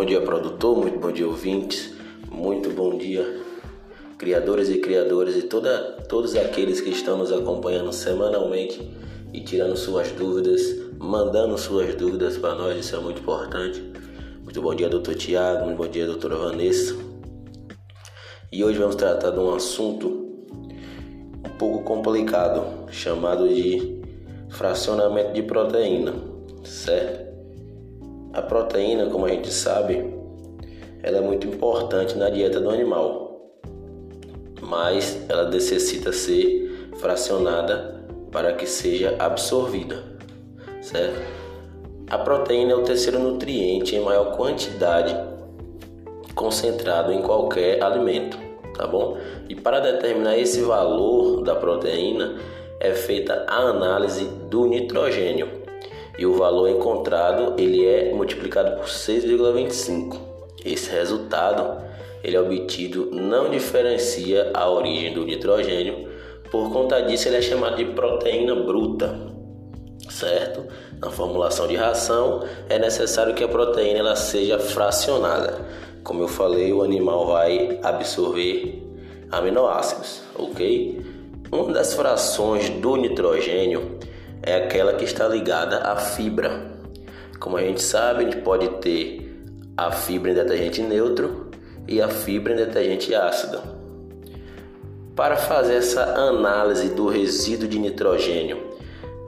bom dia, produtor, muito bom dia, ouvintes, muito bom dia, criadores e criadoras e toda, todos aqueles que estão nos acompanhando semanalmente e tirando suas dúvidas, mandando suas dúvidas para nós, isso é muito importante. Muito bom dia, doutor Tiago, muito bom dia, doutora Vanessa. E hoje vamos tratar de um assunto um pouco complicado, chamado de fracionamento de proteína, certo? A proteína, como a gente sabe, ela é muito importante na dieta do animal, mas ela necessita ser fracionada para que seja absorvida, certo? A proteína é o terceiro nutriente em maior quantidade concentrado em qualquer alimento, tá bom? E para determinar esse valor da proteína é feita a análise do nitrogênio e o valor encontrado ele é multiplicado por 6,25. Esse resultado ele é obtido não diferencia a origem do nitrogênio, por conta disso ele é chamado de proteína bruta, certo? Na formulação de ração é necessário que a proteína ela seja fracionada. Como eu falei, o animal vai absorver aminoácidos, ok? Uma das frações do nitrogênio é aquela que está ligada à fibra. Como a gente sabe, a gente pode ter a fibra em detergente neutro e a fibra em detergente ácido. Para fazer essa análise do resíduo de nitrogênio,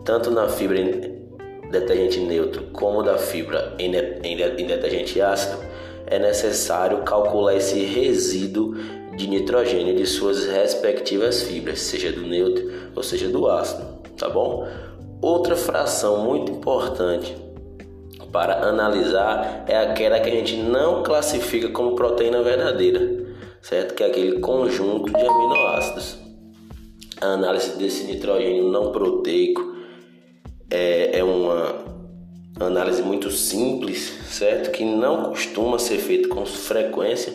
tanto na fibra em detergente neutro como da fibra em, em detergente ácido, é necessário calcular esse resíduo de nitrogênio de suas respectivas fibras, seja do neutro ou seja do ácido, tá bom? Outra fração muito importante para analisar é aquela que a gente não classifica como proteína verdadeira, certo? Que é aquele conjunto de aminoácidos. A análise desse nitrogênio não proteico é, é uma análise muito simples, certo? Que não costuma ser feita com frequência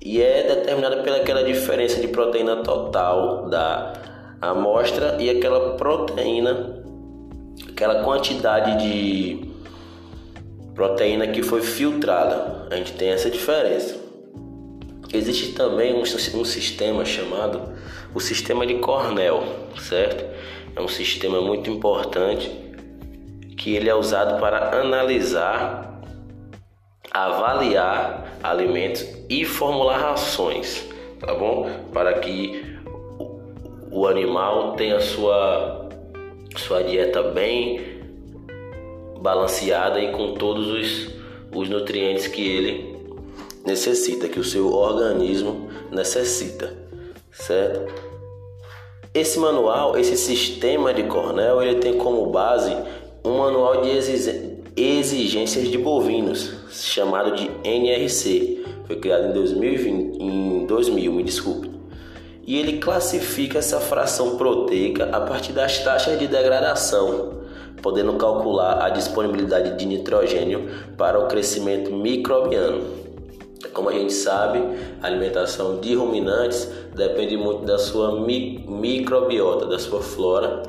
e é determinada pelaquela diferença de proteína total da amostra e aquela proteína aquela quantidade de proteína que foi filtrada. A gente tem essa diferença. Existe também um, um sistema chamado o sistema de Cornell, certo? É um sistema muito importante que ele é usado para analisar, avaliar alimentos e formular rações, tá bom? Para que o animal tenha sua sua dieta bem balanceada e com todos os, os nutrientes que ele necessita, que o seu organismo necessita, certo? Esse manual, esse sistema de Cornell, ele tem como base um manual de exigências de bovinos, chamado de NRC. Foi criado em 2020, em 2000, me desculpe e ele classifica essa fração proteica a partir das taxas de degradação, podendo calcular a disponibilidade de nitrogênio para o crescimento microbiano. Como a gente sabe, a alimentação de ruminantes depende muito da sua mi microbiota, da sua flora,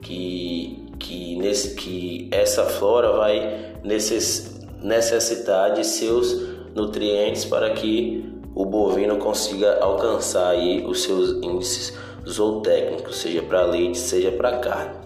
que, que, nesse, que essa flora vai necess, necessitar de seus nutrientes para que o bovino consiga alcançar aí os seus índices zootécnicos, seja para leite, seja para carne.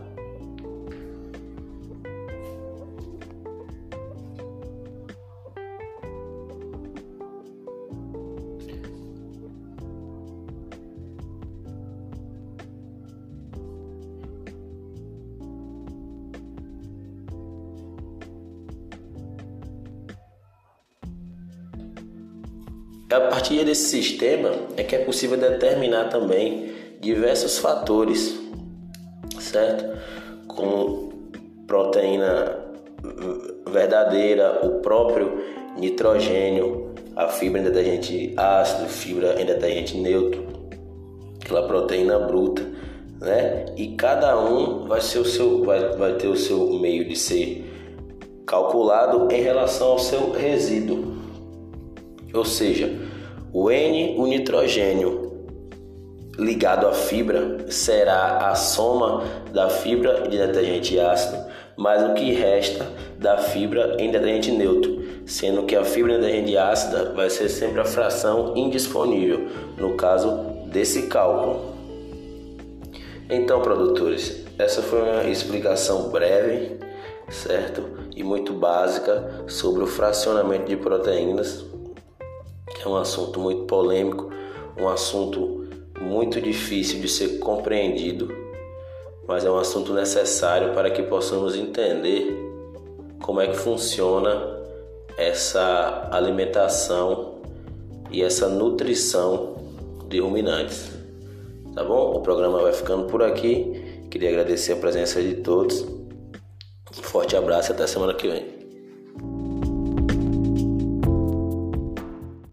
A partir desse sistema é que é possível determinar também diversos fatores, certo? Como proteína verdadeira, o próprio nitrogênio, a fibra em detergente ácido, fibra em detergente neutro, aquela proteína bruta, né? E cada um vai ser o seu vai, vai ter o seu meio de ser calculado em relação ao seu resíduo. Ou seja, o N, o nitrogênio ligado à fibra, será a soma da fibra de detergente ácido mas o que resta da fibra em detergente neutro, sendo que a fibra em detergente ácida vai ser sempre a fração indisponível, no caso desse cálculo. Então, produtores, essa foi uma explicação breve, certo? E muito básica sobre o fracionamento de proteínas, é um assunto muito polêmico, um assunto muito difícil de ser compreendido, mas é um assunto necessário para que possamos entender como é que funciona essa alimentação e essa nutrição de ruminantes. Tá bom? O programa vai ficando por aqui. Queria agradecer a presença de todos. Um forte abraço e até semana que vem.